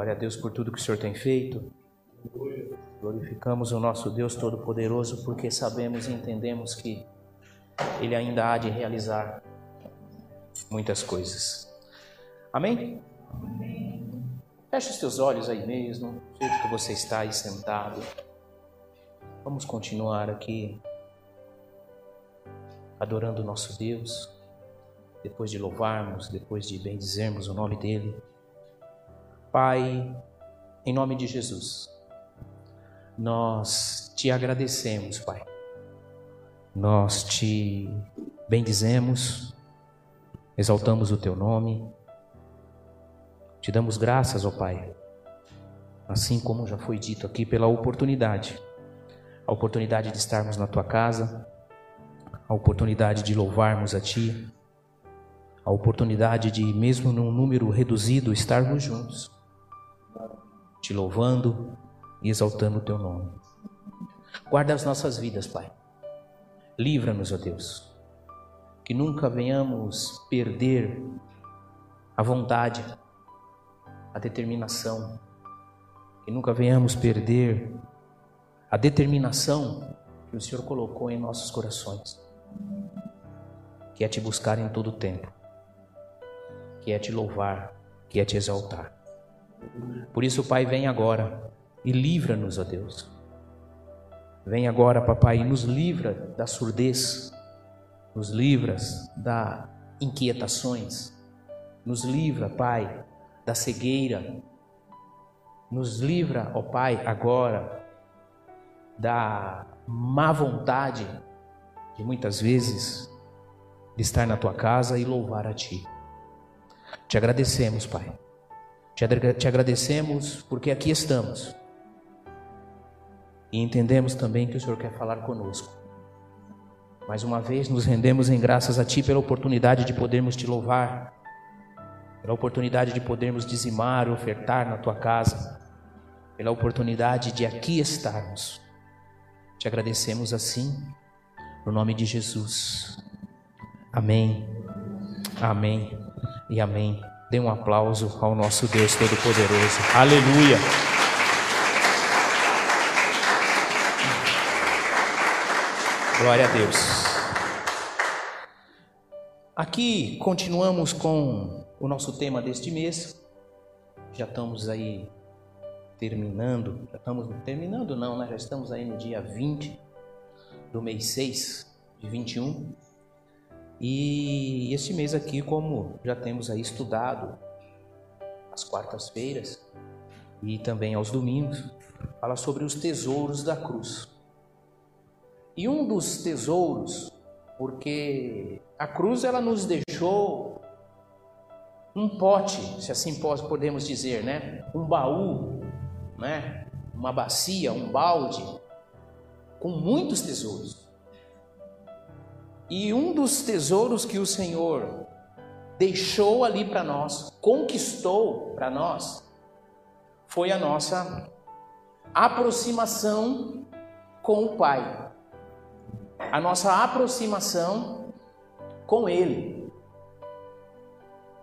Glória a Deus por tudo que o Senhor tem feito. Glorificamos o nosso Deus Todo-Poderoso porque sabemos e entendemos que Ele ainda há de realizar muitas coisas. Amém? Feche os teus olhos aí mesmo, do jeito que você está aí sentado. Vamos continuar aqui adorando o nosso Deus, depois de louvarmos, depois de bendizermos o nome dEle. Pai, em nome de Jesus, nós te agradecemos, Pai. Nós te bendizemos, exaltamos o teu nome, te damos graças, ó Pai, assim como já foi dito aqui, pela oportunidade, a oportunidade de estarmos na tua casa, a oportunidade de louvarmos a Ti, a oportunidade de, mesmo num número reduzido, estarmos juntos, te louvando, e exaltando o teu nome. Guarda as nossas vidas, Pai. Livra-nos, ó Deus. Que nunca venhamos perder a vontade, a determinação. Que nunca venhamos perder a determinação que o Senhor colocou em nossos corações. Que é te buscar em todo o tempo. Que é te louvar, que é te exaltar. Por isso, Pai, vem agora e livra-nos, ó Deus. Vem agora, papai, e nos livra da surdez, nos livras da inquietações, nos livra, Pai, da cegueira, nos livra, ó Pai, agora da má vontade de muitas vezes de estar na tua casa e louvar a Ti. Te agradecemos, Pai. Te agradecemos porque aqui estamos e entendemos também que o Senhor quer falar conosco. Mais uma vez nos rendemos em graças a Ti pela oportunidade de podermos te louvar, pela oportunidade de podermos dizimar, ofertar na Tua casa, pela oportunidade de aqui estarmos. Te agradecemos assim, no nome de Jesus. Amém, amém e amém. Dê um aplauso ao nosso Deus Todo-Poderoso. Aleluia. Glória a Deus. Aqui continuamos com o nosso tema deste mês. Já estamos aí terminando, já estamos terminando não, né? Já estamos aí no dia 20 do mês 6 de 21. E este mês aqui, como já temos aí estudado às quartas-feiras e também aos domingos, fala sobre os tesouros da cruz. E um dos tesouros, porque a cruz ela nos deixou um pote, se assim podemos dizer, né? Um baú, né? Uma bacia, um balde com muitos tesouros. E um dos tesouros que o Senhor deixou ali para nós, conquistou para nós, foi a nossa aproximação com o Pai a nossa aproximação com Ele.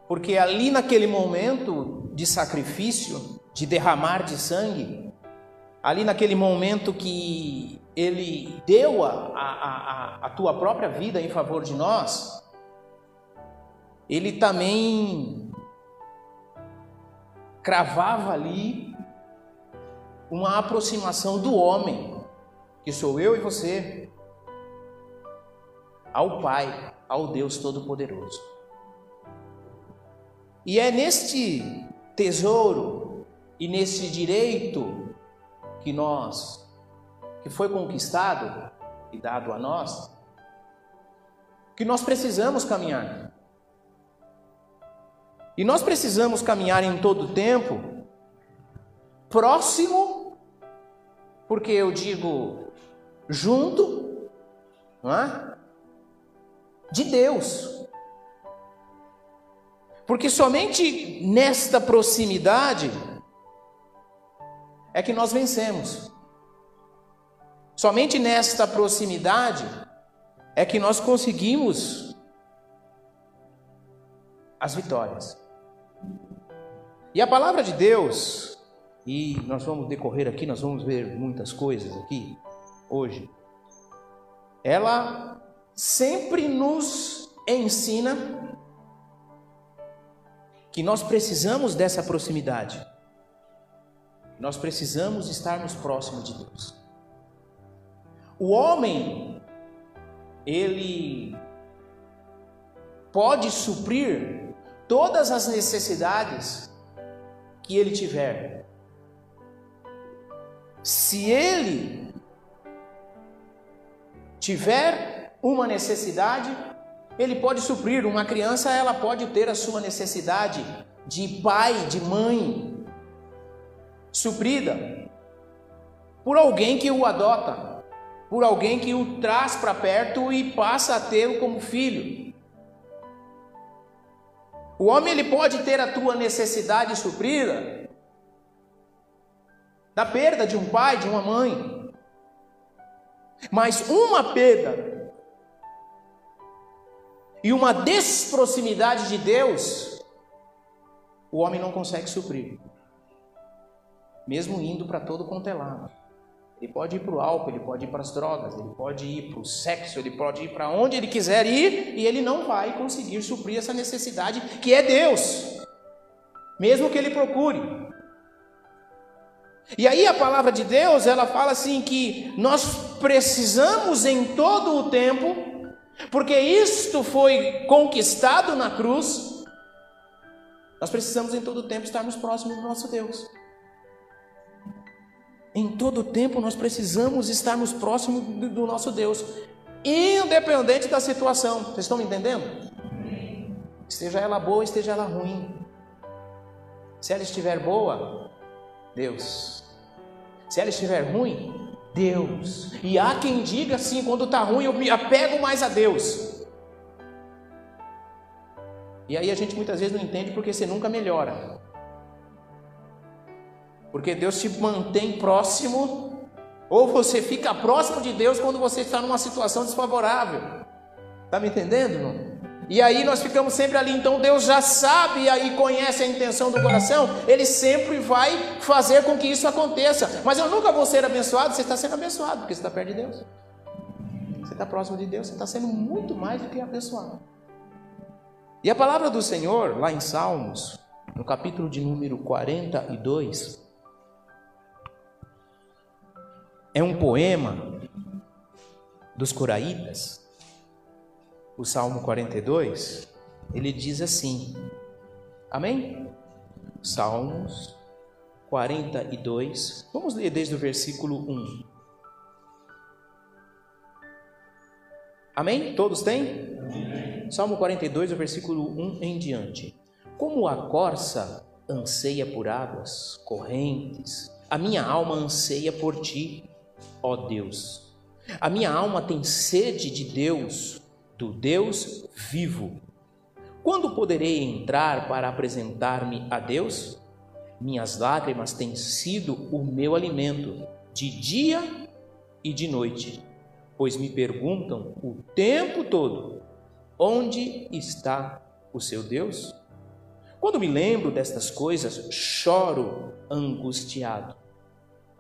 Porque ali naquele momento de sacrifício, de derramar de sangue, ali naquele momento que Ele deu a, a, a, a tua própria vida em favor de nós, Ele também cravava ali uma aproximação do homem, que sou eu e você, ao Pai, ao Deus Todo-Poderoso. E é neste tesouro e nesse direito que nós, que foi conquistado e dado a nós, que nós precisamos caminhar. E nós precisamos caminhar em todo tempo, próximo, porque eu digo junto, não é? de Deus. Porque somente nesta proximidade é que nós vencemos. Somente nesta proximidade é que nós conseguimos as vitórias. E a palavra de Deus, e nós vamos decorrer aqui, nós vamos ver muitas coisas aqui hoje. Ela sempre nos ensina que nós precisamos dessa proximidade. Nós precisamos estarmos próximos de Deus. O homem, ele pode suprir todas as necessidades que ele tiver. Se ele tiver uma necessidade, ele pode suprir. Uma criança, ela pode ter a sua necessidade de pai, de mãe, suprida por alguém que o adota, por alguém que o traz para perto e passa a tê-lo como filho. O homem ele pode ter a tua necessidade suprida da perda de um pai, de uma mãe. Mas uma perda e uma desproximidade de Deus, o homem não consegue suprir. Mesmo indo para todo quanto é lado. Ele pode ir para o álcool, ele pode ir para as drogas, ele pode ir para o sexo, ele pode ir para onde ele quiser ir e ele não vai conseguir suprir essa necessidade que é Deus, mesmo que ele procure. E aí a palavra de Deus, ela fala assim que nós precisamos em todo o tempo, porque isto foi conquistado na cruz, nós precisamos em todo o tempo estarmos próximos do nosso Deus. Em todo tempo nós precisamos estarmos próximos do nosso Deus, independente da situação. Vocês estão me entendendo? Esteja ela boa, esteja ela ruim. Se ela estiver boa, Deus. Se ela estiver ruim, Deus. E há quem diga assim: quando está ruim, eu me apego mais a Deus. E aí a gente muitas vezes não entende porque você nunca melhora. Porque Deus te mantém próximo, ou você fica próximo de Deus quando você está numa situação desfavorável. Está me entendendo? Não? E aí nós ficamos sempre ali, então Deus já sabe e conhece a intenção do coração, Ele sempre vai fazer com que isso aconteça. Mas eu nunca vou ser abençoado, você está sendo abençoado, porque você está perto de Deus. Você está próximo de Deus, você está sendo muito mais do que abençoado. E a palavra do Senhor, lá em Salmos, no capítulo de número 42, é um poema dos Coraitas, o Salmo 42, ele diz assim: Amém? Salmos 42, vamos ler desde o versículo 1. Amém? Todos têm? Amém. Salmo 42, o versículo 1 em diante. Como a corça anseia por águas correntes, a minha alma anseia por ti, ó Deus. A minha alma tem sede de Deus, do Deus vivo. Quando poderei entrar para apresentar-me a Deus? Minhas lágrimas têm sido o meu alimento, de dia e de noite, pois me perguntam o tempo todo: onde está o seu Deus? Quando me lembro destas coisas, choro angustiado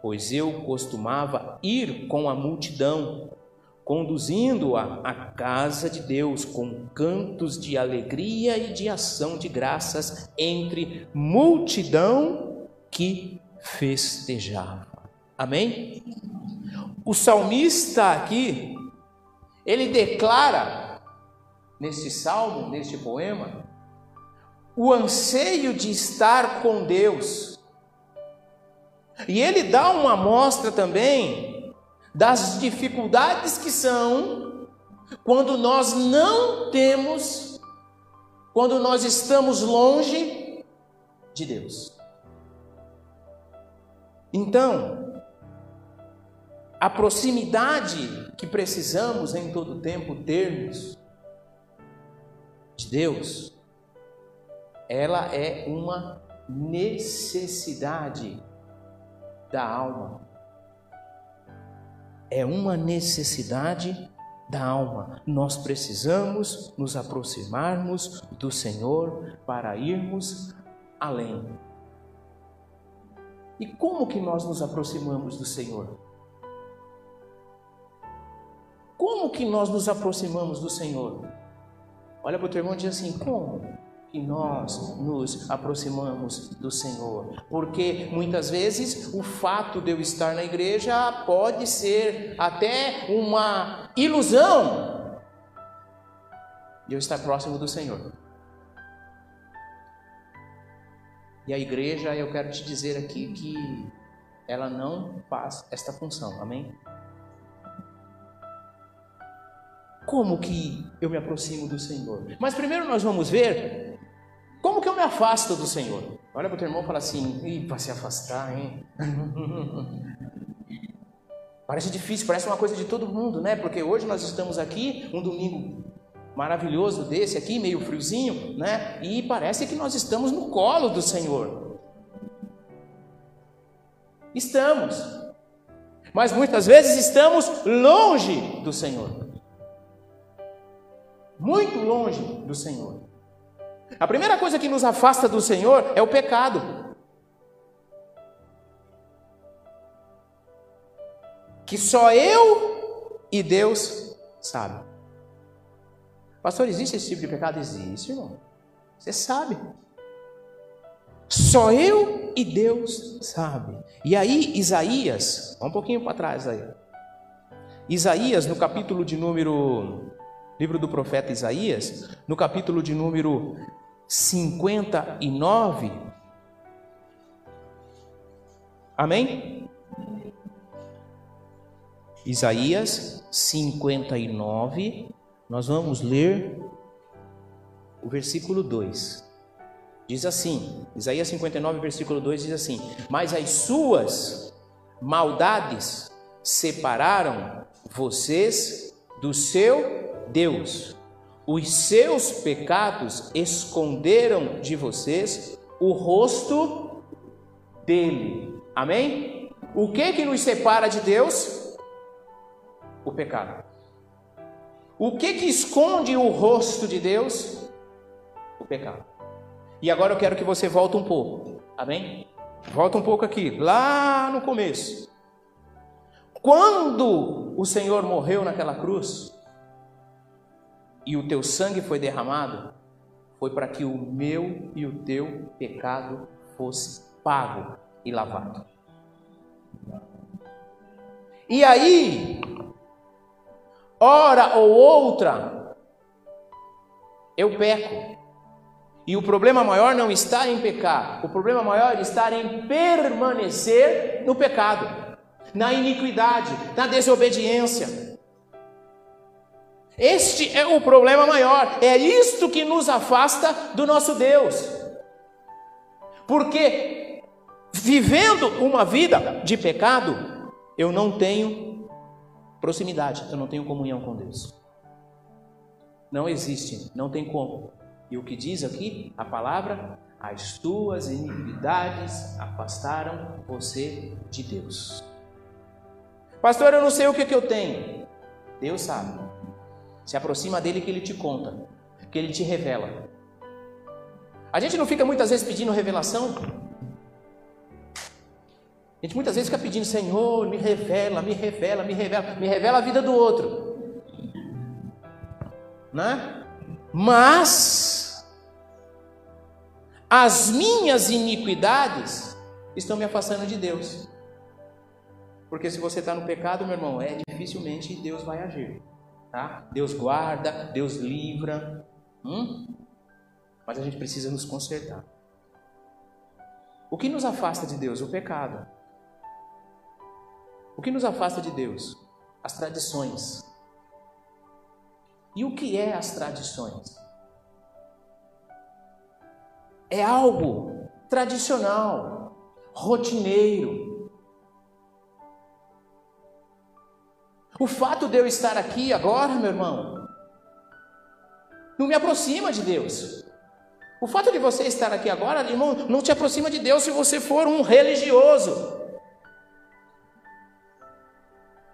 pois eu costumava ir com a multidão, conduzindo-a à casa de Deus com cantos de alegria e de ação de graças entre multidão que festejava. Amém? O salmista aqui, ele declara neste salmo, neste poema, o anseio de estar com Deus e ele dá uma amostra também das dificuldades que são quando nós não temos, quando nós estamos longe de Deus. Então, a proximidade que precisamos em todo tempo termos de Deus, ela é uma necessidade da alma. É uma necessidade da alma. Nós precisamos nos aproximarmos do Senhor para irmos além. E como que nós nos aproximamos do Senhor? Como que nós nos aproximamos do Senhor? Olha para o teu irmão e diz assim: como que nós nos aproximamos do Senhor? Porque muitas vezes o fato de eu estar na igreja pode ser até uma ilusão de eu estar próximo do Senhor. E a igreja, eu quero te dizer aqui que ela não faz esta função, amém? Como que eu me aproximo do Senhor? Mas primeiro nós vamos ver como que eu me afasto do Senhor. Olha para o teu irmão e fala assim: Ih, para se afastar, hein? parece difícil, parece uma coisa de todo mundo, né? Porque hoje nós estamos aqui, um domingo maravilhoso desse aqui, meio friozinho, né? E parece que nós estamos no colo do Senhor. Estamos. Mas muitas vezes estamos longe do Senhor muito longe do Senhor. A primeira coisa que nos afasta do Senhor é o pecado. Que só eu e Deus sabe. Pastor, existe esse tipo de pecado? Existe, irmão. Você sabe. Só eu e Deus sabe. E aí, Isaías, um pouquinho para trás aí. Isaías, no capítulo de número livro do profeta Isaías, no capítulo de número 59. Amém? Isaías 59, nós vamos ler o versículo 2. Diz assim, Isaías 59, versículo 2 diz assim: Mas as suas maldades separaram vocês do seu Deus. Os seus pecados esconderam de vocês o rosto dele. Amém? O que que nos separa de Deus? O pecado. O que que esconde o rosto de Deus? O pecado. E agora eu quero que você volte um pouco. Amém? Volta um pouco aqui, lá no começo. Quando o Senhor morreu naquela cruz, e o teu sangue foi derramado, foi para que o meu e o teu pecado fosse pago e lavado. E aí, hora ou outra, eu peco. E o problema maior não está em pecar, o problema maior está em permanecer no pecado, na iniquidade, na desobediência. Este é o problema maior, é isto que nos afasta do nosso Deus. Porque vivendo uma vida de pecado, eu não tenho proximidade, eu não tenho comunhão com Deus. Não existe, não tem como. E o que diz aqui a palavra? As tuas iniquidades afastaram você de Deus. Pastor, eu não sei o que, que eu tenho. Deus sabe. Se aproxima dele que ele te conta, que ele te revela. A gente não fica muitas vezes pedindo revelação? A gente muitas vezes fica pedindo, Senhor, me revela, me revela, me revela, me revela a vida do outro. Né? Mas as minhas iniquidades estão me afastando de Deus. Porque se você está no pecado, meu irmão, é dificilmente Deus vai agir. Tá? Deus guarda, Deus livra. Hum? Mas a gente precisa nos consertar. O que nos afasta de Deus? O pecado. O que nos afasta de Deus? As tradições. E o que é as tradições? É algo tradicional, rotineiro, O fato de eu estar aqui agora, meu irmão, não me aproxima de Deus. O fato de você estar aqui agora, irmão, não te aproxima de Deus se você for um religioso.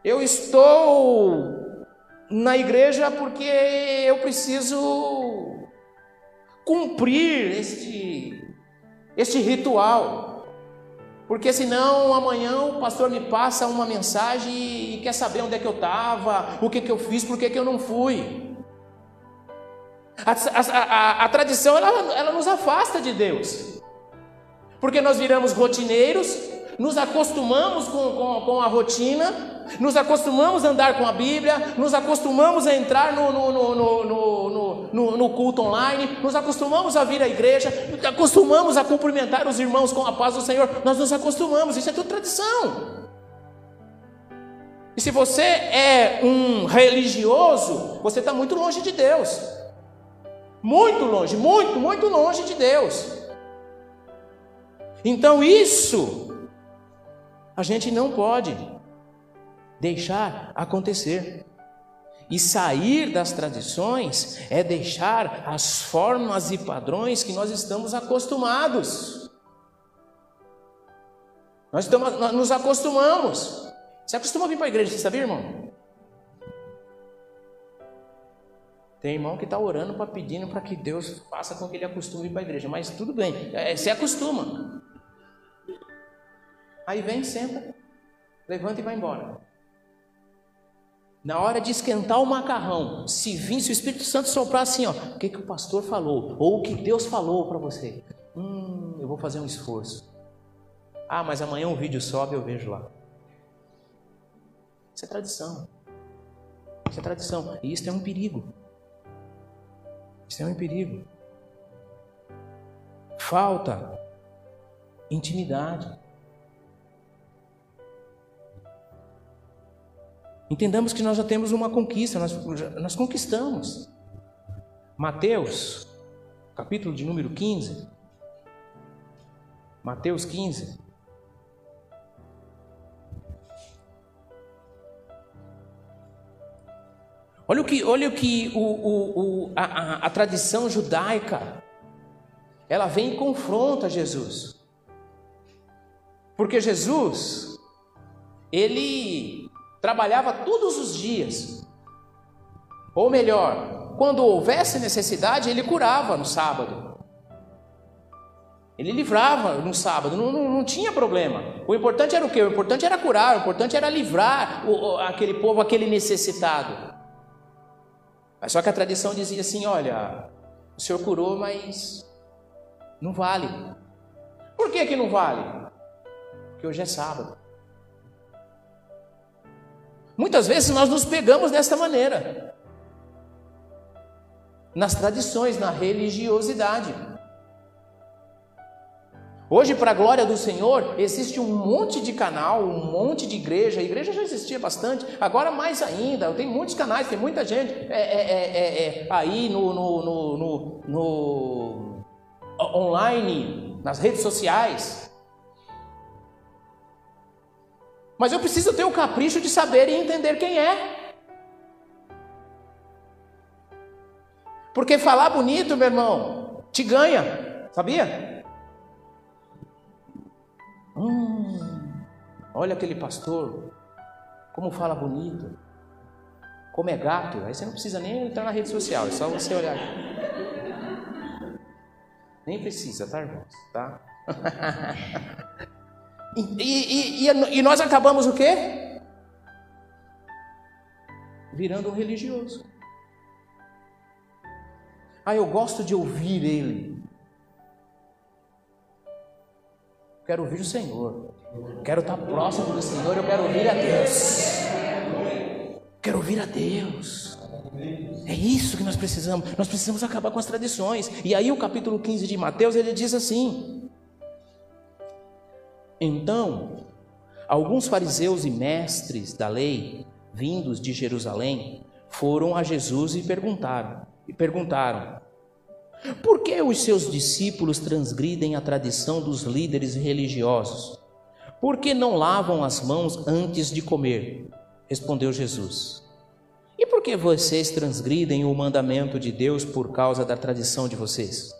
Eu estou na igreja porque eu preciso cumprir este, este ritual. Porque senão amanhã o pastor me passa uma mensagem e quer saber onde é que eu estava, o que, que eu fiz, por que, que eu não fui. A, a, a, a tradição ela, ela nos afasta de Deus. Porque nós viramos rotineiros, nos acostumamos com, com, com a rotina, nos acostumamos a andar com a Bíblia, nos acostumamos a entrar no, no, no, no, culto online, nos acostumamos a vir à igreja, acostumamos a cumprimentar os irmãos com a paz do Senhor, nós nos acostumamos, isso é tudo tradição. E se você é um religioso, você está muito longe de Deus. Muito longe, muito, muito longe de Deus. Então isso a gente não pode deixar acontecer. E sair das tradições é deixar as formas e padrões que nós estamos acostumados. Nós, estamos, nós nos acostumamos. Você acostuma a vir para a igreja, você sabia, irmão? Tem irmão que está orando para pedindo para que Deus faça com que ele acostume para a igreja, mas tudo bem, é, você acostuma. Aí vem, senta, levanta e vai embora. Na hora de esquentar o macarrão, se vir, se o Espírito Santo soprar assim, ó, o que, que o pastor falou, ou o que Deus falou para você, hum, eu vou fazer um esforço. Ah, mas amanhã um vídeo sobe, eu vejo lá. Isso é tradição. Isso é tradição. E isso é um perigo. Isso é um perigo. Falta intimidade. Entendamos que nós já temos uma conquista, nós, nós conquistamos. Mateus, capítulo de número 15. Mateus 15. Olha o que, olha o que o, o, o a, a, a tradição judaica ela vem e confronta Jesus. Porque Jesus, ele trabalhava todos os dias. Ou melhor, quando houvesse necessidade, ele curava no sábado. Ele livrava no sábado, não, não, não, tinha problema. O importante era o quê? O importante era curar, o importante era livrar o, aquele povo, aquele necessitado. Mas só que a tradição dizia assim: olha, o senhor curou, mas não vale. Por que, que não vale? Porque hoje é sábado. Muitas vezes nós nos pegamos desta maneira, nas tradições, na religiosidade. Hoje, para a glória do Senhor, existe um monte de canal, um monte de igreja. A igreja já existia bastante, agora mais ainda. Tem muitos canais, tem muita gente é, é, é, é aí no, no, no, no, online, nas redes sociais. Mas eu preciso ter o capricho de saber e entender quem é. Porque falar bonito, meu irmão, te ganha, sabia? Hum, olha aquele pastor, como fala bonito, como é gato. Aí você não precisa nem entrar na rede social, é só você olhar. Nem precisa, tá, irmãos? Tá? E, e, e, e nós acabamos o quê? Virando um religioso. Ah, eu gosto de ouvir ele. Quero ouvir o Senhor. Quero estar próximo do Senhor. Eu quero ouvir a Deus. Quero ouvir a Deus. É isso que nós precisamos. Nós precisamos acabar com as tradições. E aí o capítulo 15 de Mateus ele diz assim: então, alguns fariseus e mestres da lei, vindos de Jerusalém, foram a Jesus e perguntaram: e perguntaram: Por que os seus discípulos transgridem a tradição dos líderes religiosos? Por que não lavam as mãos antes de comer? Respondeu Jesus. E por que vocês transgridem o mandamento de Deus por causa da tradição de vocês?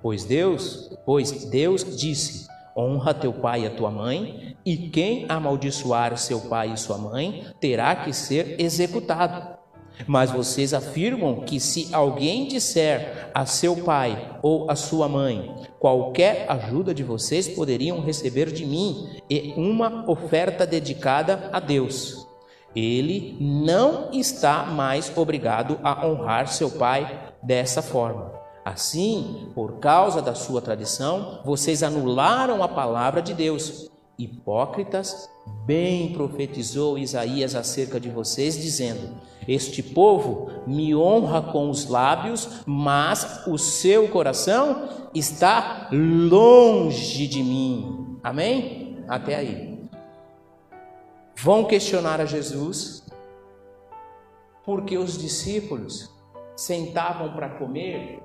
Pois Deus, pois Deus disse: Honra teu pai e a tua mãe, e quem amaldiçoar seu pai e sua mãe terá que ser executado. Mas vocês afirmam que se alguém disser a seu pai ou a sua mãe, qualquer ajuda de vocês poderiam receber de mim e uma oferta dedicada a Deus. Ele não está mais obrigado a honrar seu pai dessa forma. Assim, por causa da sua tradição, vocês anularam a palavra de Deus. Hipócritas, bem profetizou Isaías acerca de vocês, dizendo: Este povo me honra com os lábios, mas o seu coração está longe de mim. Amém? Até aí. Vão questionar a Jesus, porque os discípulos sentavam para comer.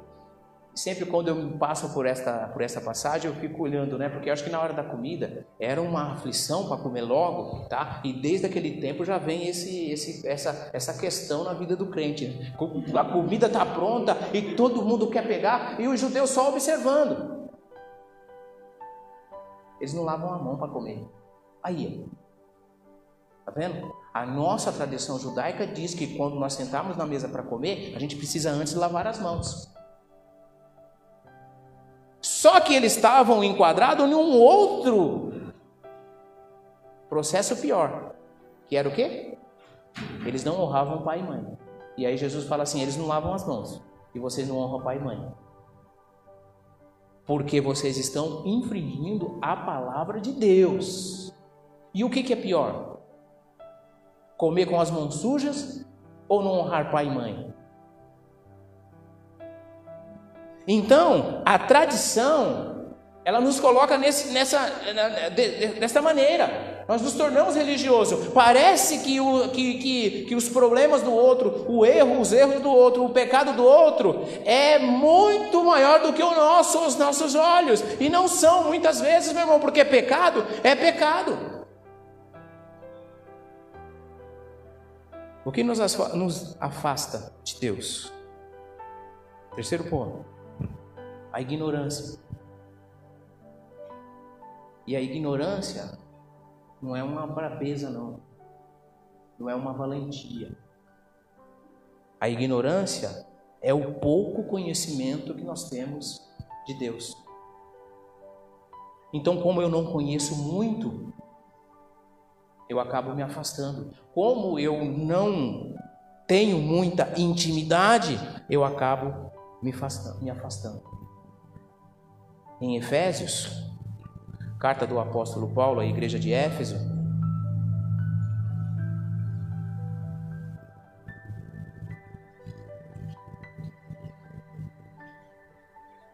Sempre quando eu passo por esta, por essa passagem, eu fico olhando, né? Porque acho que na hora da comida era uma aflição para comer logo, tá? E desde aquele tempo já vem esse, esse, essa, essa questão na vida do crente. Né? A comida está pronta e todo mundo quer pegar e os judeus só observando. Eles não lavam a mão para comer. Aí, Tá vendo? A nossa tradição judaica diz que quando nós sentarmos na mesa para comer, a gente precisa antes lavar as mãos. Só que eles estavam enquadrados em um outro processo pior, que era o quê? Eles não honravam pai e mãe. E aí Jesus fala assim: eles não lavam as mãos, e vocês não honram pai e mãe. Porque vocês estão infringindo a palavra de Deus. E o que, que é pior? Comer com as mãos sujas ou não honrar pai e mãe? Então, a tradição, ela nos coloca nesse, nessa, dessa maneira. Nós nos tornamos religiosos. Parece que, o, que, que, que os problemas do outro, o erro, os erros do outro, o pecado do outro, é muito maior do que o nosso, os nossos olhos. E não são muitas vezes, meu irmão, porque pecado é pecado. O que nos afasta de Deus? Terceiro ponto: a ignorância. E a ignorância não é uma brabeza, não. Não é uma valentia. A ignorância é o pouco conhecimento que nós temos de Deus. Então, como eu não conheço muito, eu acabo me afastando. Como eu não tenho muita intimidade, eu acabo me afastando. Me afastando. Em Efésios, carta do apóstolo Paulo à igreja de Éfeso,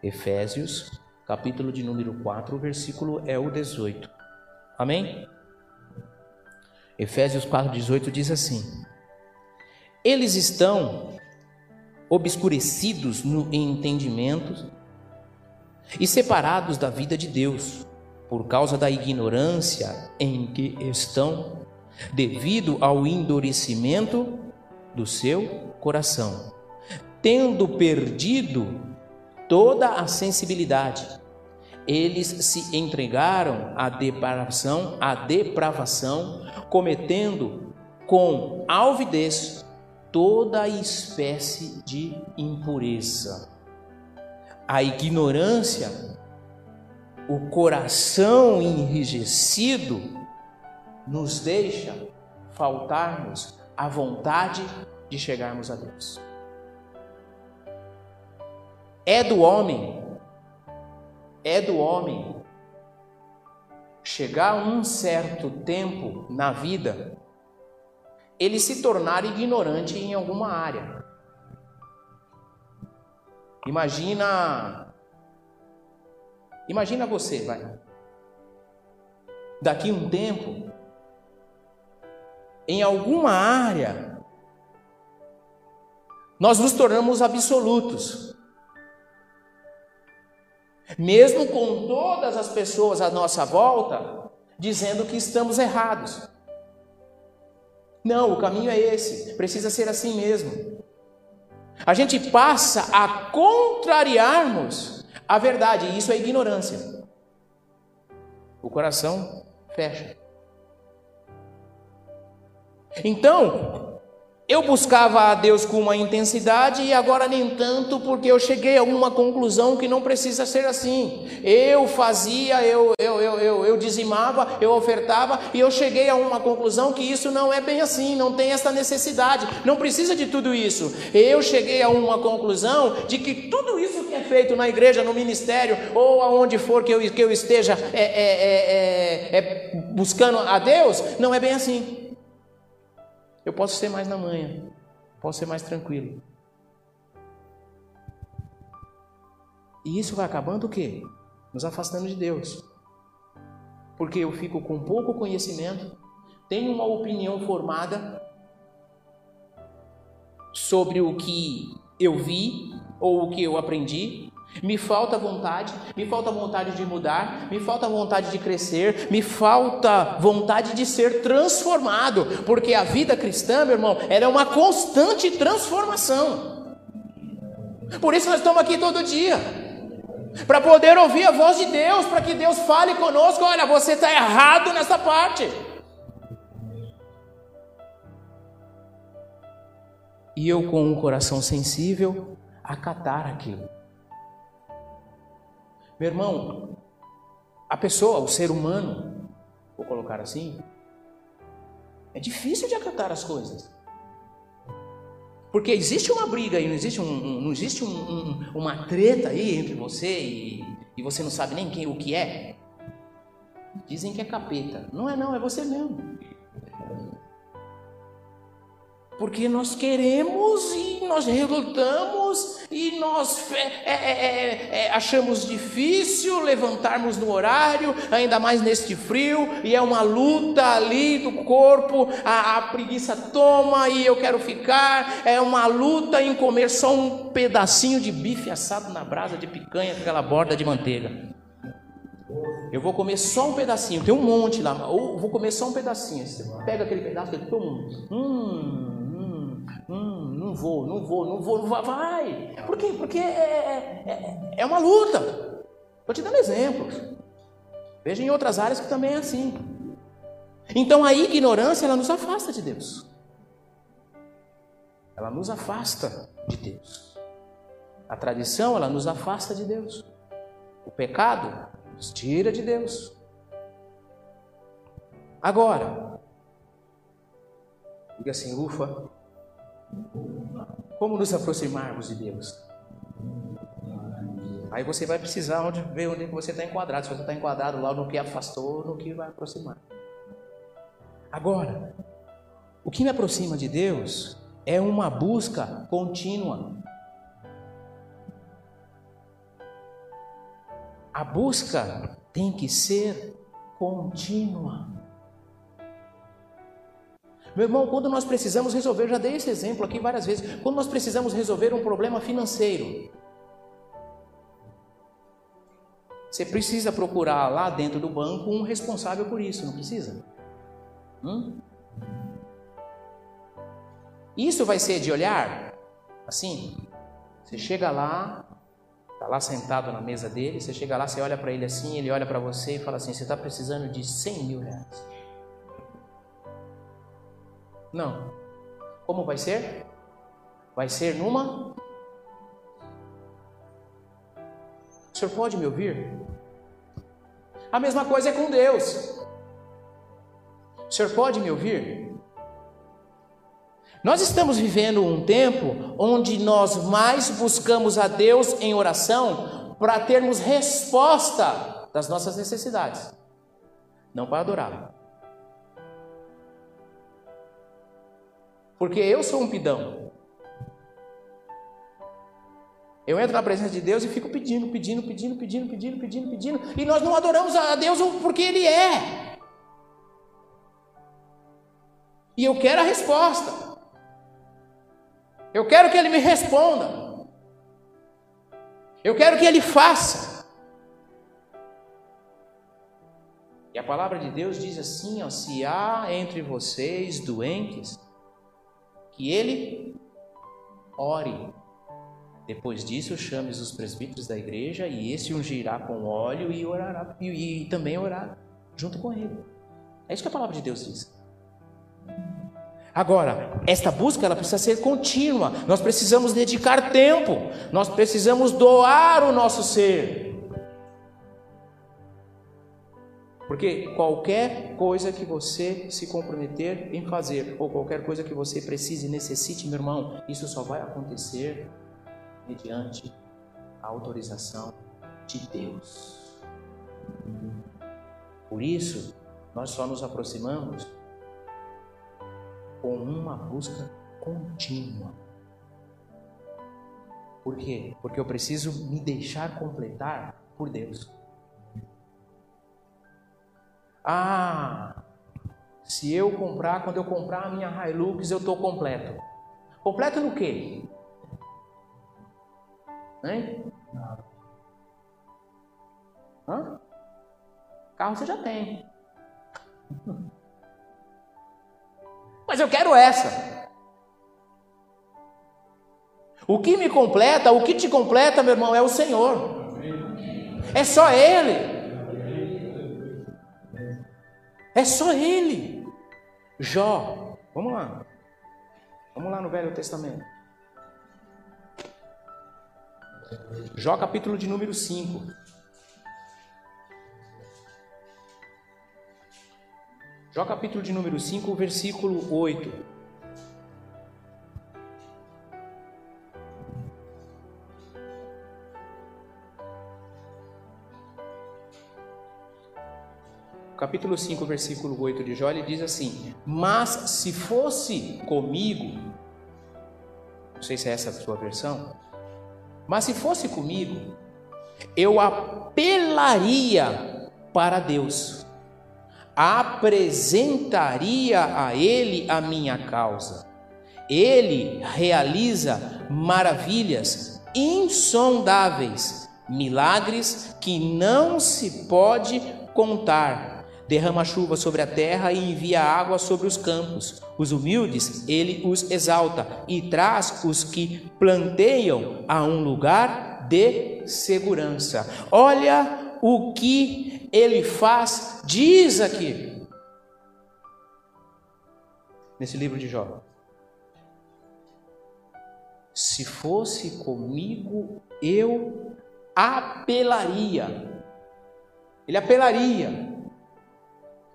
Efésios, capítulo de número 4, versículo é o 18. Amém? Efésios 4,18 diz assim: Eles estão obscurecidos no entendimento e separados da vida de Deus, por causa da ignorância em que estão, devido ao endurecimento do seu coração, tendo perdido toda a sensibilidade eles se entregaram à depravação, à depravação, cometendo com alvidez toda espécie de impureza. A ignorância, o coração enrijecido, nos deixa faltarmos a vontade de chegarmos a Deus. É do homem é do homem chegar um certo tempo na vida, ele se tornar ignorante em alguma área. Imagina Imagina você, vai. Daqui um tempo, em alguma área, nós nos tornamos absolutos. Mesmo com todas as pessoas à nossa volta dizendo que estamos errados. Não, o caminho é esse, precisa ser assim mesmo. A gente passa a contrariarmos a verdade, e isso é ignorância. O coração fecha. Então, eu buscava a Deus com uma intensidade e agora nem tanto, porque eu cheguei a uma conclusão que não precisa ser assim. Eu fazia, eu, eu, eu, eu, eu dizimava, eu ofertava e eu cheguei a uma conclusão que isso não é bem assim, não tem essa necessidade, não precisa de tudo isso. Eu cheguei a uma conclusão de que tudo isso que é feito na igreja, no ministério ou aonde for que eu, que eu esteja é, é, é, é buscando a Deus, não é bem assim. Eu posso ser mais na manhã, posso ser mais tranquilo. E isso vai acabando o quê? Nos afastando de Deus. Porque eu fico com pouco conhecimento, tenho uma opinião formada sobre o que eu vi ou o que eu aprendi, me falta vontade, me falta vontade de mudar, me falta vontade de crescer, me falta vontade de ser transformado, porque a vida cristã, meu irmão, ela é uma constante transformação. Por isso nós estamos aqui todo dia, para poder ouvir a voz de Deus, para que Deus fale conosco: olha, você está errado nessa parte. E eu, com um coração sensível, acatar aquilo. Meu irmão, a pessoa, o ser humano, vou colocar assim, é difícil de acatar as coisas. Porque existe uma briga aí, não existe, um, um não existe um, um, uma treta aí entre você e, e você não sabe nem quem o que é. Dizem que é capeta. Não é não, é você mesmo. Porque nós queremos e nós relutamos e nós é, é, é, é, achamos difícil levantarmos no horário, ainda mais neste frio, e é uma luta ali do corpo, a, a preguiça toma e eu quero ficar, é uma luta em comer só um pedacinho de bife assado na brasa de picanha com aquela borda de manteiga. Eu vou comer só um pedacinho, tem um monte lá, ou vou comer só um pedacinho. Você pega aquele pedaço e toma. Hum, Hum, não vou, não vou, não vou, não vou, vai. Por quê? Porque é, é, é, é uma luta. Estou te dando exemplos. Veja em outras áreas que também é assim. Então a ignorância ela nos afasta de Deus. Ela nos afasta de Deus. A tradição ela nos afasta de Deus. O pecado nos tira de Deus. Agora, diga assim, ufa, como nos aproximarmos de Deus? Aí você vai precisar onde, ver onde você está enquadrado. Se você está enquadrado lá no que afastou, no que vai aproximar. Agora, o que me aproxima de Deus é uma busca contínua. A busca tem que ser contínua. Meu irmão, quando nós precisamos resolver, já dei esse exemplo aqui várias vezes, quando nós precisamos resolver um problema financeiro, você precisa procurar lá dentro do banco um responsável por isso, não precisa? Hum? Isso vai ser de olhar assim. Você chega lá, está lá sentado na mesa dele, você chega lá, você olha para ele assim, ele olha para você e fala assim: Você está precisando de 100 mil reais. Não. Como vai ser? Vai ser numa. O senhor pode me ouvir? A mesma coisa é com Deus. O senhor pode me ouvir? Nós estamos vivendo um tempo onde nós mais buscamos a Deus em oração para termos resposta das nossas necessidades, não para adorá-lo. Porque eu sou um pidão. Eu entro na presença de Deus e fico pedindo, pedindo, pedindo, pedindo, pedindo, pedindo, pedindo. E nós não adoramos a Deus porque Ele é. E eu quero a resposta. Eu quero que Ele me responda. Eu quero que Ele faça. E a palavra de Deus diz assim: ó, se há entre vocês doentes, que ele ore. Depois disso, chames os presbíteros da igreja e esse ungirá com óleo e orará e, e também orar junto com ele. É isso que a palavra de Deus diz. Agora, esta busca ela precisa ser contínua. Nós precisamos dedicar tempo. Nós precisamos doar o nosso ser. Porque qualquer coisa que você se comprometer em fazer, ou qualquer coisa que você precise, necessite, meu irmão, isso só vai acontecer mediante a autorização de Deus. Por isso, nós só nos aproximamos com uma busca contínua. Por quê? Porque eu preciso me deixar completar por Deus. Ah, se eu comprar, quando eu comprar a minha Hilux, eu estou completo. Completo no quê? Hein? Hã? Carro você já tem. Mas eu quero essa. O que me completa, o que te completa, meu irmão, é o Senhor. É só Ele. É só Ele. Jó, vamos lá. Vamos lá no Velho Testamento. Jó, capítulo de número 5. Jó capítulo de número 5, versículo 8. Capítulo 5, versículo 8 de Jó, ele diz assim: Mas se fosse comigo, não sei se é essa a sua versão, mas se fosse comigo, eu apelaria para Deus apresentaria a Ele a minha causa. Ele realiza maravilhas insondáveis, milagres que não se pode contar. Derrama chuva sobre a terra e envia água sobre os campos. Os humildes, ele os exalta e traz os que planteiam a um lugar de segurança. Olha o que ele faz, diz aqui, nesse livro de Jó. Se fosse comigo, eu apelaria. Ele apelaria.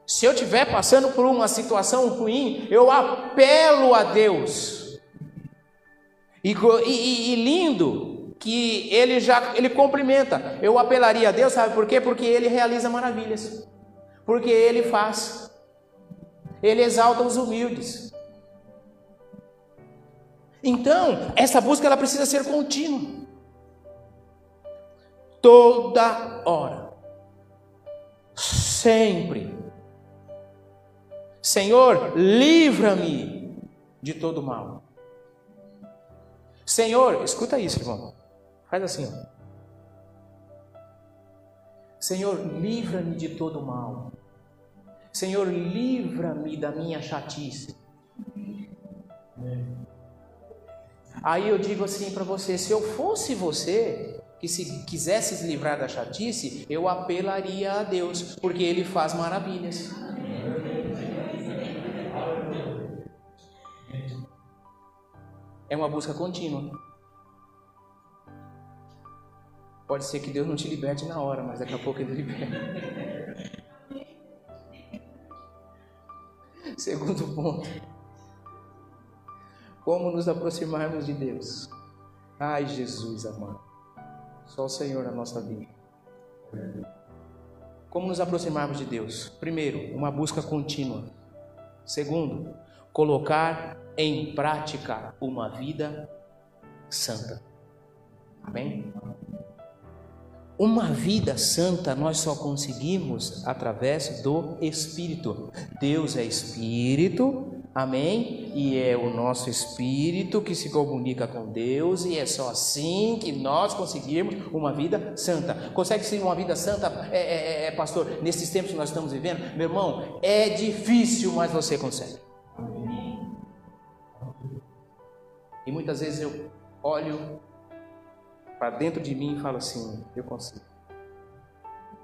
Se eu estiver passando por uma situação ruim, eu apelo a Deus. E, e, e lindo que ele já ele cumprimenta. Eu apelaria a Deus, sabe por quê? Porque ele realiza maravilhas. Porque ele faz. Ele exalta os humildes. Então, essa busca ela precisa ser contínua. Toda hora. Sempre. Senhor, livra-me de todo mal. Senhor, escuta isso, irmão. Faz assim, ó. Senhor, livra-me de todo mal. Senhor, livra-me da minha chatice. Aí eu digo assim para você: se eu fosse você, que se quisesse se livrar da chatice, eu apelaria a Deus, porque Ele faz maravilhas. É uma busca contínua. Pode ser que Deus não te liberte na hora, mas daqui a pouco Ele liberta. Segundo ponto. Como nos aproximarmos de Deus? Ai, Jesus amado. Só o Senhor na nossa vida. Como nos aproximarmos de Deus? Primeiro, uma busca contínua. Segundo, colocar em prática uma vida santa. Amém? Uma vida santa nós só conseguimos através do Espírito. Deus é Espírito, amém? E é o nosso Espírito que se comunica com Deus, e é só assim que nós conseguimos uma vida santa. Consegue ser uma vida santa, é, é, é, é, pastor, nesses tempos que nós estamos vivendo? Meu irmão, é difícil, mas você consegue. E muitas vezes eu olho para dentro de mim e falo assim: eu consigo.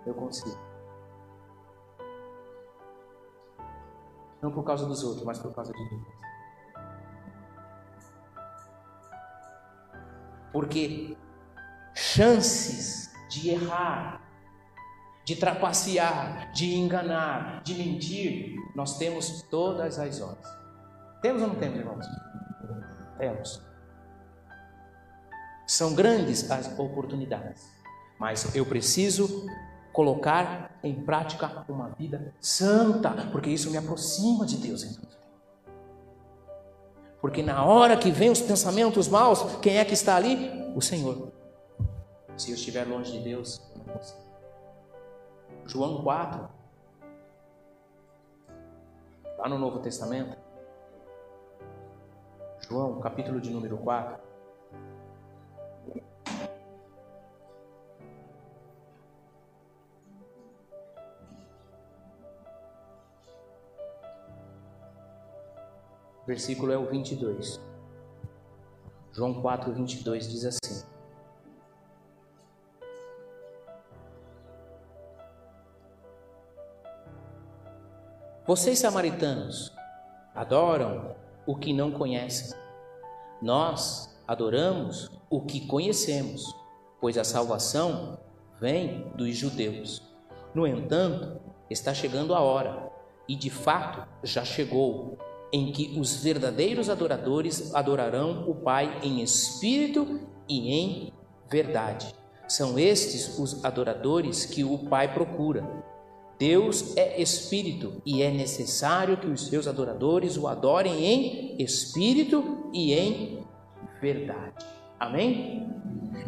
Eu consigo. Não por causa dos outros, mas por causa de mim. Porque chances de errar, de trapacear, de enganar, de mentir, nós temos todas as horas. Temos ou não temos, irmãos? Temos. São grandes as oportunidades, mas eu preciso colocar em prática uma vida santa, porque isso me aproxima de Deus. Irmãos. Porque na hora que vem os pensamentos maus, quem é que está ali? O Senhor. Se eu estiver longe de Deus, não. João 4, lá no Novo Testamento, João, capítulo de número 4. Versículo é o 22. João 4, 22 diz assim: Vocês, samaritanos, adoram o que não conhecem. Nós adoramos o que conhecemos, pois a salvação vem dos judeus. No entanto, está chegando a hora, e de fato já chegou, em que os verdadeiros adoradores adorarão o Pai em espírito e em verdade. São estes os adoradores que o Pai procura. Deus é espírito e é necessário que os seus adoradores o adorem em espírito e em verdade. Amém?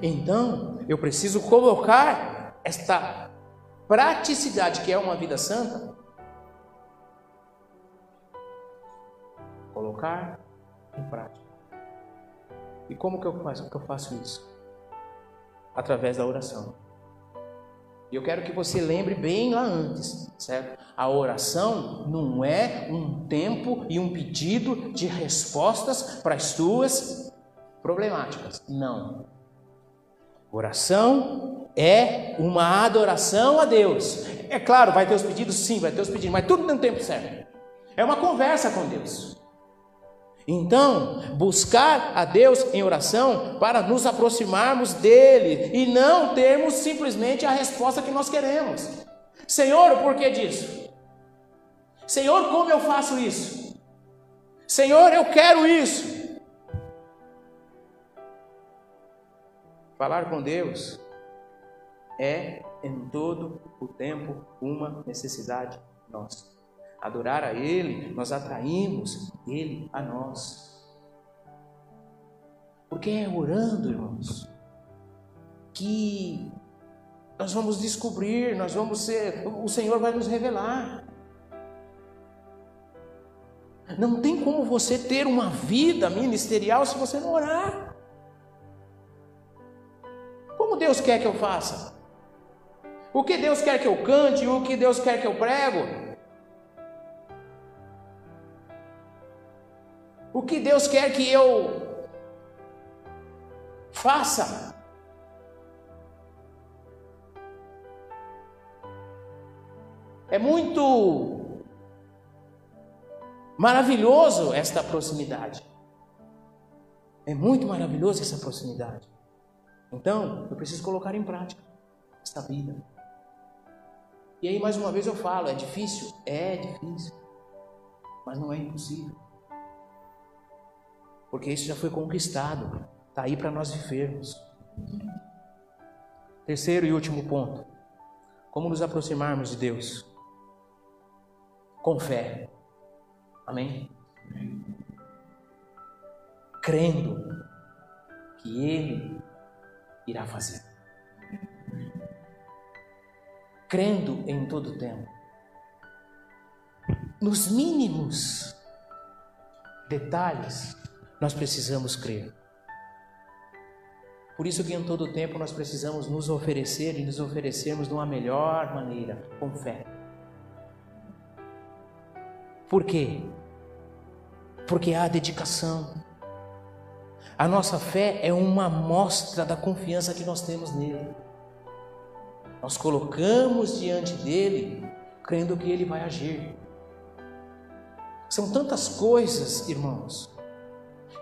Então, eu preciso colocar esta praticidade que é uma vida santa, colocar em prática. E como que eu faço, que eu faço isso? Através da oração. E eu quero que você lembre bem lá antes, certo? A oração não é um tempo e um pedido de respostas para as suas problemáticas. Não. Oração é uma adoração a Deus. É claro, vai ter os pedidos, sim, vai ter os pedidos, mas tudo no tempo certo. É uma conversa com Deus. Então, buscar a Deus em oração para nos aproximarmos dele e não termos simplesmente a resposta que nós queremos. Senhor, por que disso? Senhor, como eu faço isso? Senhor, eu quero isso. Falar com Deus é em todo o tempo uma necessidade nossa adorar a Ele, nós atraímos Ele a nós. Porque é orando, irmãos, que nós vamos descobrir, nós vamos ser, o Senhor vai nos revelar. Não tem como você ter uma vida ministerial se você não orar. Como Deus quer que eu faça? O que Deus quer que eu cante? O que Deus quer que eu prego? O que Deus quer que eu faça. É muito maravilhoso esta proximidade. É muito maravilhoso essa proximidade. Então, eu preciso colocar em prática esta vida. E aí, mais uma vez, eu falo: é difícil? É difícil. Mas não é impossível porque isso já foi conquistado, está aí para nós vivermos. Terceiro e último ponto: como nos aproximarmos de Deus? Com fé. Amém? Crendo que Ele irá fazer. Crendo em todo o tempo. Nos mínimos detalhes nós precisamos crer. Por isso que em todo tempo nós precisamos nos oferecer e nos oferecermos de uma melhor maneira, com fé. Por quê? Porque há dedicação. A nossa fé é uma mostra da confiança que nós temos nele. Nós colocamos diante dele, crendo que ele vai agir. São tantas coisas, irmãos,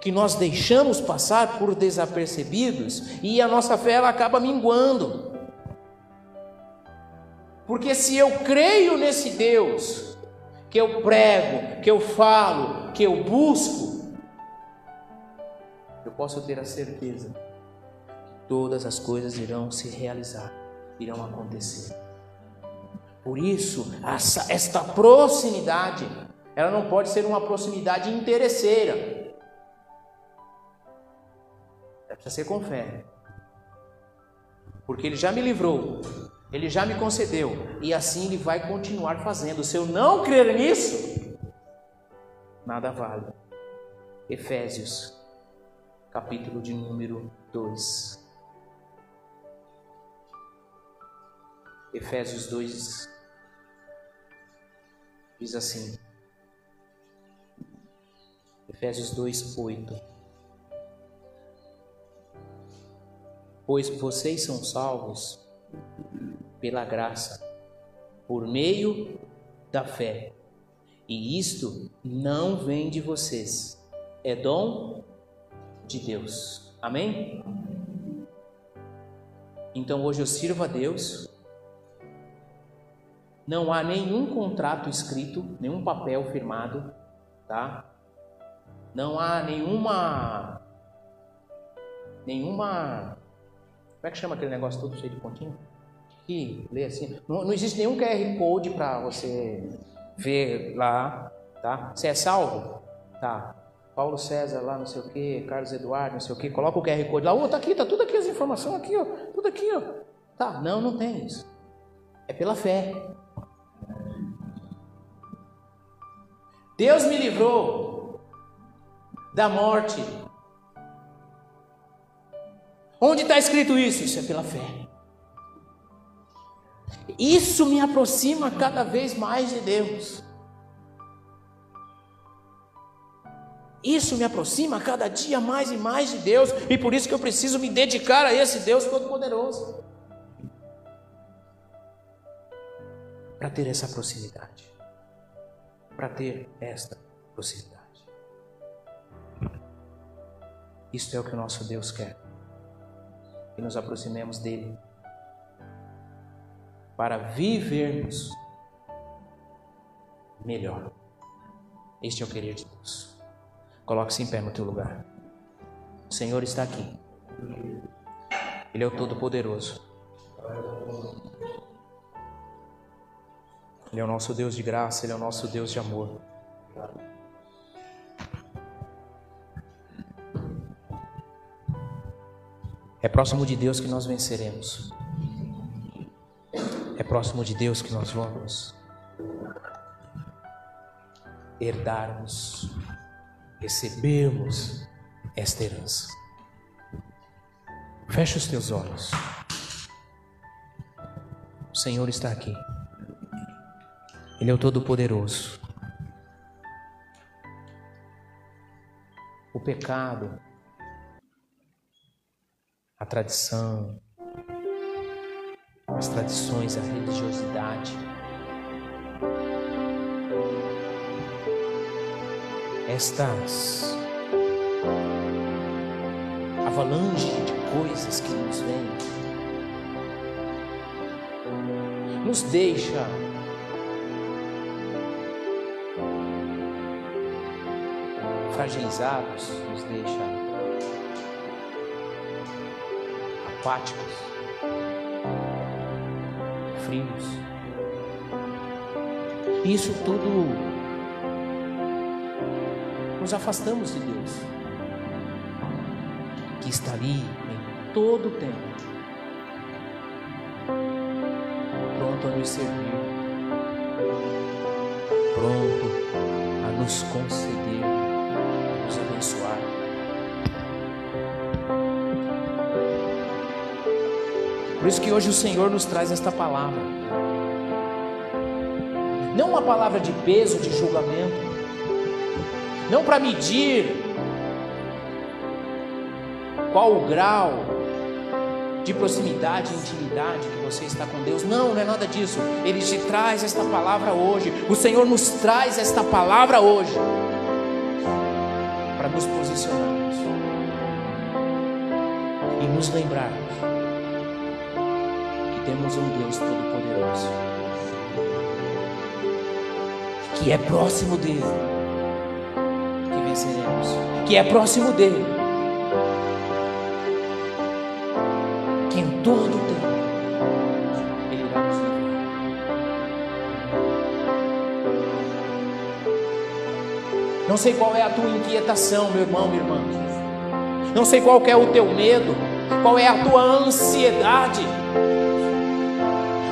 que nós deixamos passar por desapercebidos e a nossa fé ela acaba minguando. Porque se eu creio nesse Deus, que eu prego, que eu falo, que eu busco, eu posso ter a certeza que todas as coisas irão se realizar, irão acontecer. Por isso, essa, esta proximidade, ela não pode ser uma proximidade interesseira. Ela precisa ser com fé. Porque ele já me livrou, ele já me concedeu, e assim ele vai continuar fazendo. Se eu não crer nisso, nada vale. Efésios, capítulo de número 2. Efésios 2 diz assim: Efésios 2, 8. Pois vocês são salvos pela graça, por meio da fé. E isto não vem de vocês, é dom de Deus. Amém? Então hoje eu sirvo a Deus. Não há nenhum contrato escrito, nenhum papel firmado, tá? Não há nenhuma nenhuma como é que chama aquele negócio todo cheio de pontinho? Que lê assim. Não, não existe nenhum QR Code para você ver lá, tá? Você é salvo? Tá. Paulo César lá, não sei o que, Carlos Eduardo, não sei o que, coloca o QR Code lá, ô, oh, tá aqui, tá tudo aqui as informações aqui, ó, tudo aqui, ó. Tá, não, não tem isso. É pela fé. Deus me livrou da morte. Onde está escrito isso? Isso é pela fé. Isso me aproxima cada vez mais de Deus. Isso me aproxima cada dia mais e mais de Deus, e por isso que eu preciso me dedicar a esse Deus Todo-Poderoso. Para ter essa proximidade. Para ter esta proximidade. Isto é o que o nosso Deus quer. Que nos aproximemos dele para vivermos melhor. Este é o querer de Deus. Coloque-se em pé no teu lugar. O Senhor está aqui. Ele é o Todo-Poderoso. Ele é o nosso Deus de graça, Ele é o nosso Deus de amor. É próximo de Deus que nós venceremos. É próximo de Deus que nós vamos herdarmos, recebermos esta herança. Feche os teus olhos. O Senhor está aqui. Ele é o Todo-Poderoso. O pecado, a tradição, as tradições, a religiosidade. Estas avalanche de coisas que nos vêm nos deixa fragilizados, nos deixa apáticos frios. Isso tudo nos afastamos de Deus, que está ali em todo o tempo, pronto a nos servir, pronto a nos conceder, Por isso que hoje o Senhor nos traz esta palavra. Não uma palavra de peso, de julgamento. Não para medir qual o grau de proximidade e intimidade que você está com Deus. Não, não é nada disso. Ele te traz esta palavra hoje. O Senhor nos traz esta palavra hoje temos um Deus Todo-Poderoso, que é próximo dele, que venceremos, que é próximo dele, que em todo o tempo ele. Não sei qual é a tua inquietação, meu irmão, minha irmã. Não sei qual é o teu medo, qual é a tua ansiedade,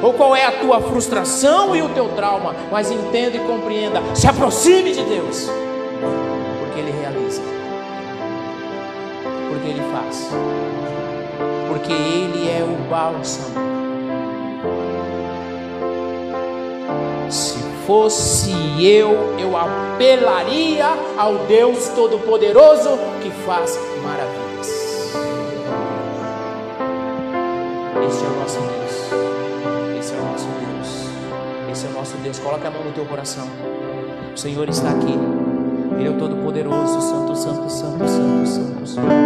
ou qual é a tua frustração e o teu trauma, mas entenda e compreenda, se aproxime de Deus, porque Ele realiza, porque Ele faz, porque Ele é o bálsamo. Se fosse eu, eu apelaria ao Deus Todo-Poderoso que faz Coloca a mão no teu coração. O Senhor está aqui. Ele é o Todo-Poderoso, Santo, Santo, Santo, Santo, Santo, Santo.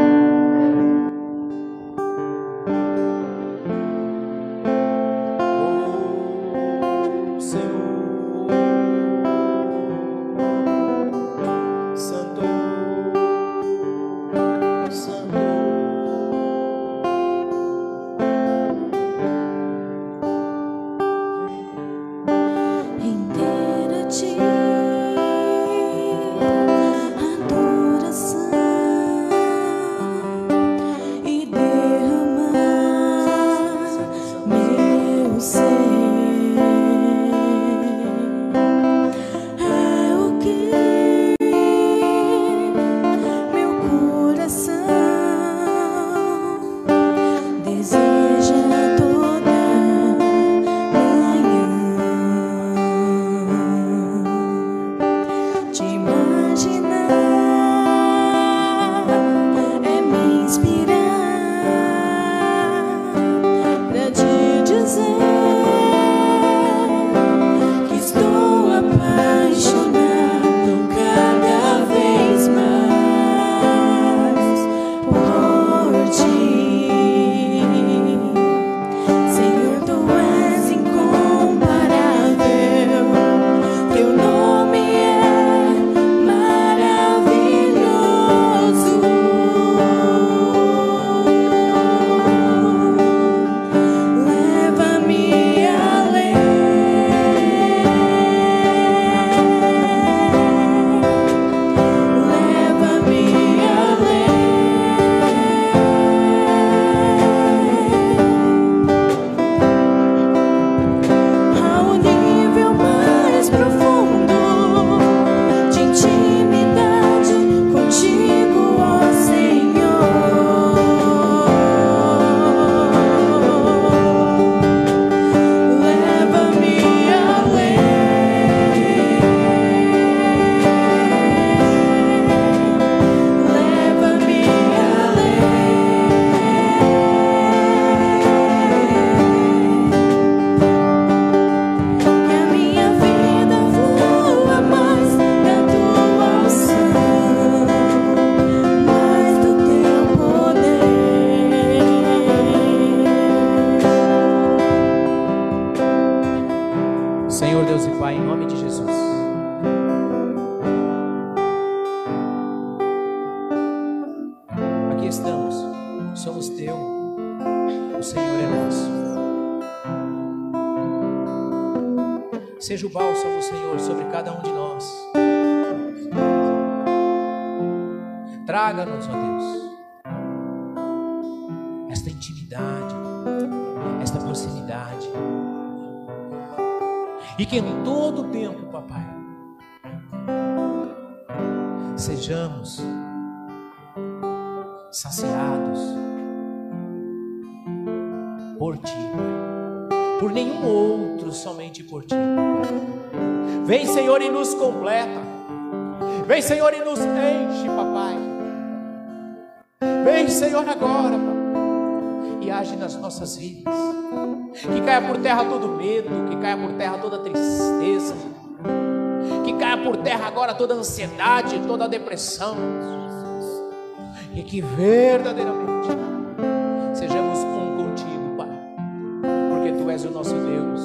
Bálsamo, Senhor, sobre cada um de nós. Traga-nos, ó Deus, esta intimidade, esta proximidade. E que em todo o tempo, papai, sejamos saciados por ti. Por nenhum outro, somente por ti. Vem, Senhor, e nos completa. Vem, Senhor, e nos enche, papai. Vem, Senhor, agora, papai, e age nas nossas vidas. Que caia por terra todo medo, que caia por terra toda tristeza, que caia por terra agora toda ansiedade, toda depressão. e que verdadeiramente porque Tu és o nosso Deus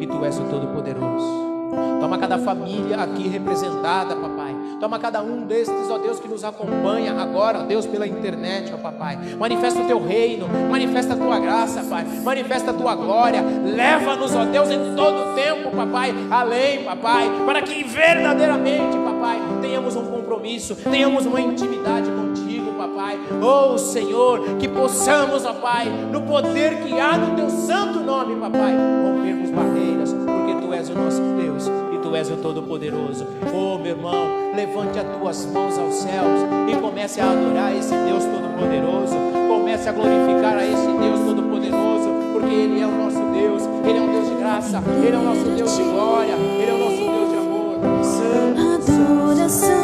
e Tu és o Todo-Poderoso. Toma cada família aqui representada, papai. Toma cada um destes, ó Deus, que nos acompanha agora, ó Deus, pela internet, ó papai. Manifesta o teu reino, manifesta a tua graça, pai. Manifesta a tua glória. Leva-nos, ó Deus, em todo o tempo, papai, além, papai, para que verdadeiramente, papai, tenhamos um compromisso, tenhamos uma intimidade contigo, papai. Oh, Senhor, que possamos, ó Pai, no poder que há no teu nome, papai, rompermos barreiras, porque tu és o nosso Deus e tu és o Todo-Poderoso. Oh, meu irmão, levante as tuas mãos aos céus e comece a adorar esse Deus Todo-Poderoso. Comece a glorificar a esse Deus Todo-Poderoso, porque Ele é o nosso Deus, Ele é um Deus de graça, Ele é o nosso Deus de glória, Ele é o nosso Deus de amor. Adoração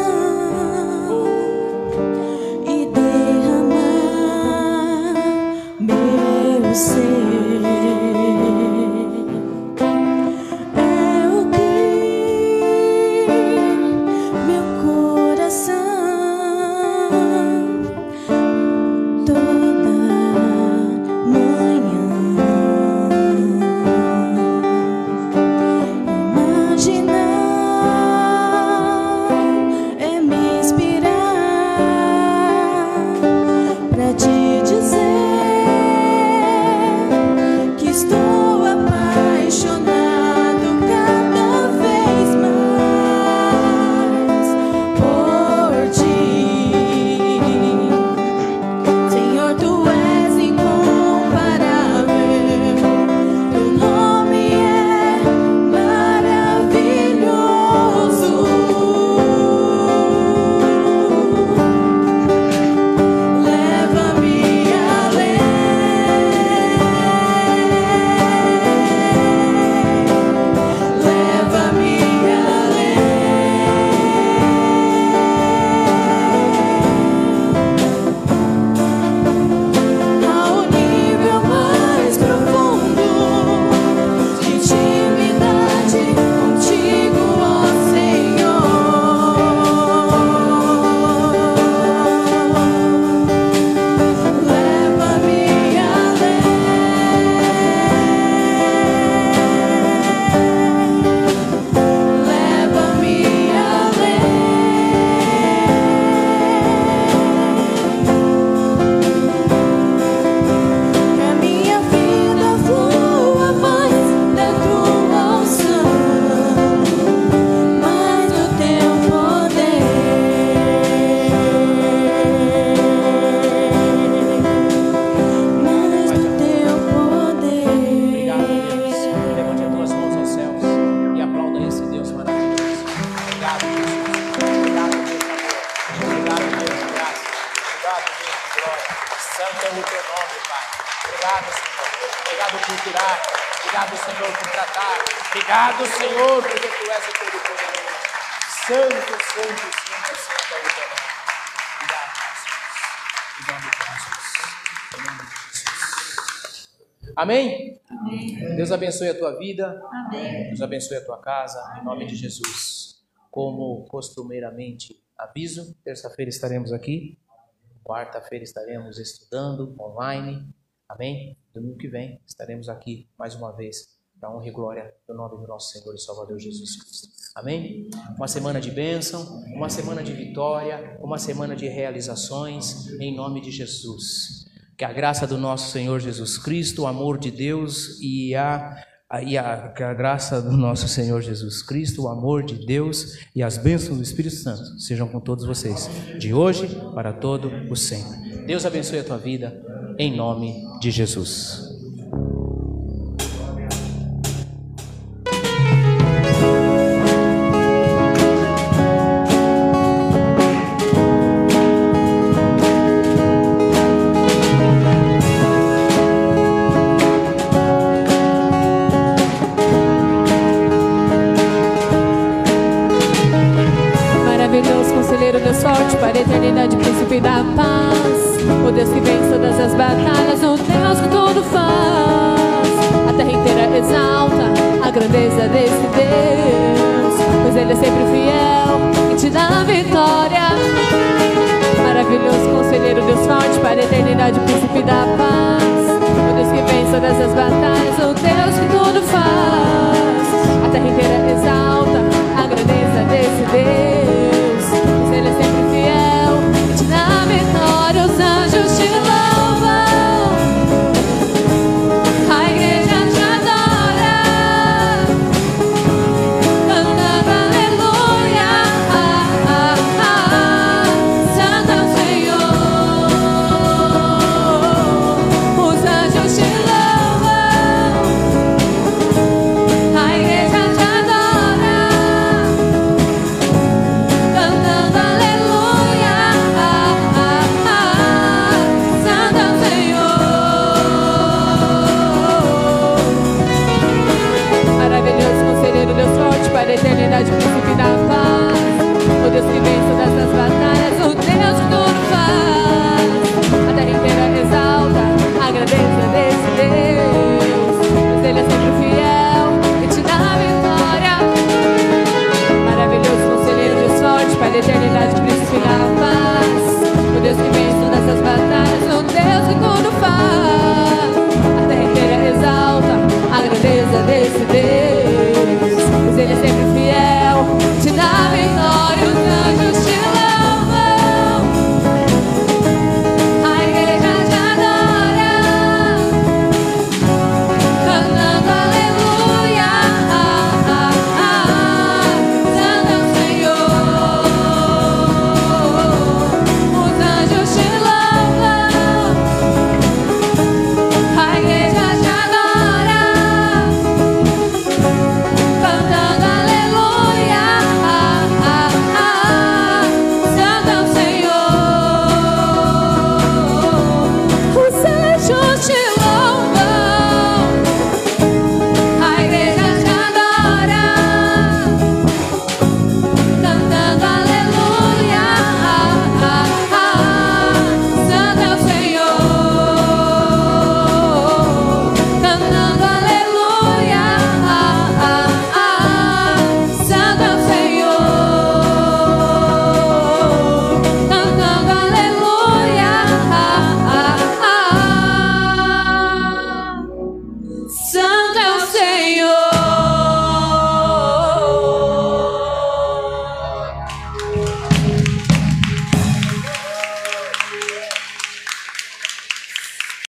Amém? Deus abençoe a tua vida. Deus abençoe a tua casa. Em nome de Jesus. Como costumeiramente aviso, terça-feira estaremos aqui. Quarta-feira estaremos estudando online. Amém? Domingo que vem estaremos aqui mais uma vez para honra e glória do nome do nosso Senhor e Salvador Jesus Cristo. Amém? Uma semana de bênção, uma semana de vitória, uma semana de realizações em nome de Jesus. Que a graça do nosso Senhor Jesus Cristo, o amor de Deus e a, e a, que a graça do nosso Senhor Jesus Cristo, o amor de Deus e as bênçãos do Espírito Santo sejam com todos vocês, de hoje para todo o sempre. Deus abençoe a tua vida, em nome de Jesus.